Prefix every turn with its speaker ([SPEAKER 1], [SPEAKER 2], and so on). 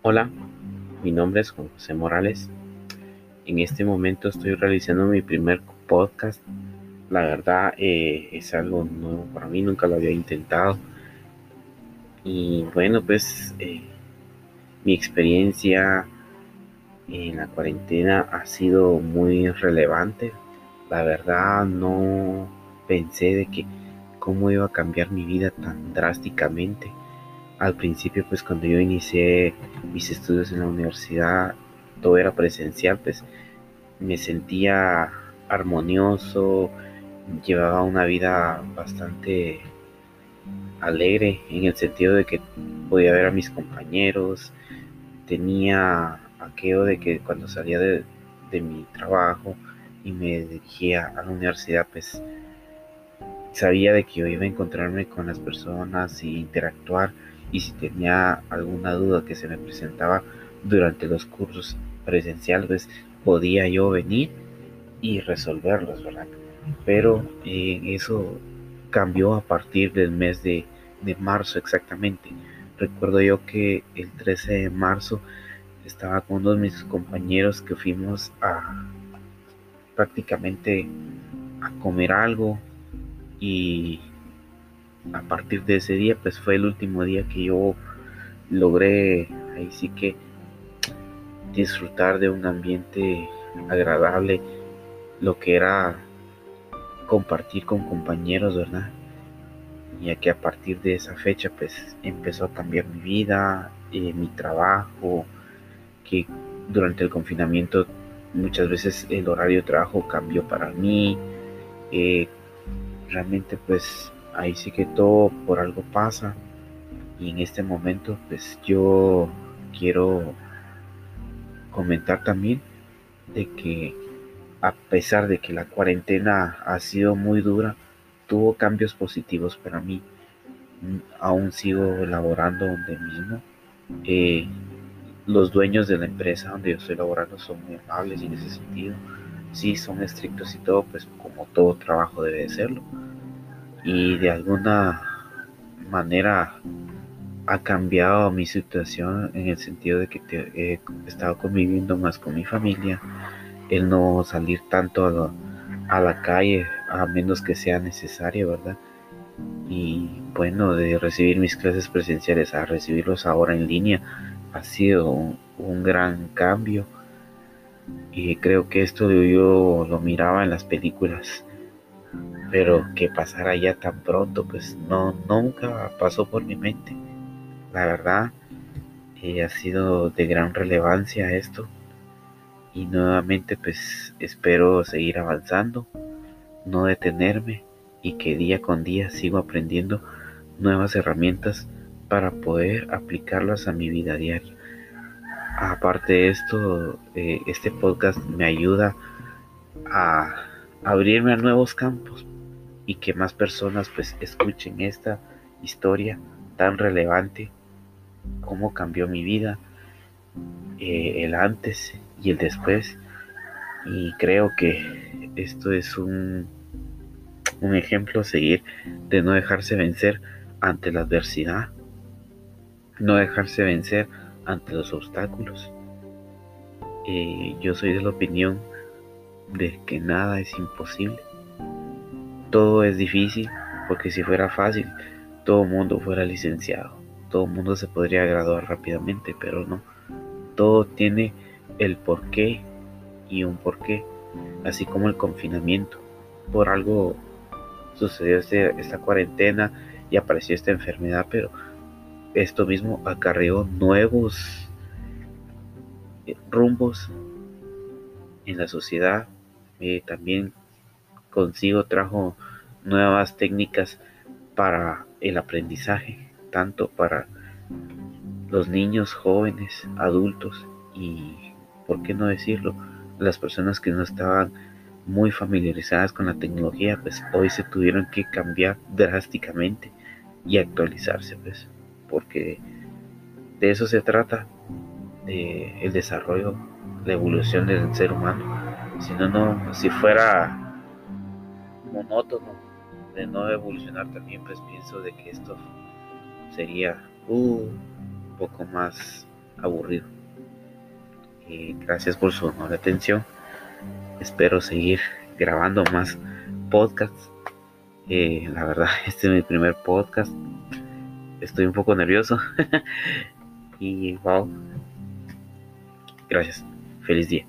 [SPEAKER 1] Hola, mi nombre es José Morales. En este momento estoy realizando mi primer podcast. La verdad eh, es algo nuevo para mí, nunca lo había intentado. Y bueno, pues eh, mi experiencia en la cuarentena ha sido muy relevante. La verdad no pensé de que cómo iba a cambiar mi vida tan drásticamente al principio pues cuando yo inicié mis estudios en la universidad todo era presencial pues me sentía armonioso llevaba una vida bastante alegre en el sentido de que podía ver a mis compañeros tenía aquello de que cuando salía de, de mi trabajo y me dirigía a la universidad pues sabía de que yo iba a encontrarme con las personas y interactuar y si tenía alguna duda que se me presentaba durante los cursos presenciales, podía yo venir y resolverlos, ¿verdad? Pero eh, eso cambió a partir del mes de, de marzo exactamente. Recuerdo yo que el 13 de marzo estaba con uno de mis compañeros que fuimos a prácticamente a comer algo y a partir de ese día, pues fue el último día que yo logré ahí sí que disfrutar de un ambiente agradable, lo que era compartir con compañeros, ¿verdad? Y que a partir de esa fecha, pues empezó a cambiar mi vida, eh, mi trabajo, que durante el confinamiento muchas veces el horario de trabajo cambió para mí. Eh, realmente pues ahí sí que todo por algo pasa y en este momento pues yo quiero comentar también de que a pesar de que la cuarentena ha sido muy dura, tuvo cambios positivos para mí. Aún sigo laborando donde mismo. Eh, los dueños de la empresa donde yo estoy laborando son muy amables en ese sentido. Sí, son estrictos y todo, pues como todo trabajo debe de serlo y de alguna manera ha cambiado mi situación en el sentido de que he estado conviviendo más con mi familia, el no salir tanto a, la calle a menos que sea necesario, ¿verdad? Y bueno, de recibir mis clases presenciales a recibirlos ahora en línea ha sido un gran cambio. Y creo que esto yo lo miraba en las películas pero que pasara ya tan pronto, pues no, nunca pasó por mi mente. La verdad, eh, ha sido de gran relevancia esto. Y nuevamente, pues espero seguir avanzando, no detenerme y que día con día sigo aprendiendo nuevas herramientas para poder aplicarlas a mi vida diaria. Aparte de esto, eh, este podcast me ayuda a abrirme a nuevos campos y que más personas pues escuchen esta historia tan relevante, cómo cambió mi vida, eh, el antes y el después. Y creo que esto es un, un ejemplo a seguir de no dejarse vencer ante la adversidad, no dejarse vencer ante los obstáculos. Eh, yo soy de la opinión de que nada es imposible todo es difícil, porque si fuera fácil, todo mundo fuera licenciado, todo mundo se podría graduar rápidamente, pero no. Todo tiene el porqué y un porqué, así como el confinamiento. Por algo sucedió este, esta cuarentena y apareció esta enfermedad, pero esto mismo acarreó nuevos rumbos en la sociedad. Eh, también consigo trajo nuevas técnicas para el aprendizaje, tanto para los niños, jóvenes, adultos y, ¿por qué no decirlo?, las personas que no estaban muy familiarizadas con la tecnología, pues hoy se tuvieron que cambiar drásticamente y actualizarse, pues, porque de eso se trata, el desarrollo, la evolución del ser humano. Si no, no, si fuera monótono de no evolucionar también, pues pienso de que esto sería uh, un poco más aburrido. Eh, gracias por su atención. Espero seguir grabando más podcasts. Eh, la verdad, este es mi primer podcast. Estoy un poco nervioso. y wow. Gracias. Feliz día.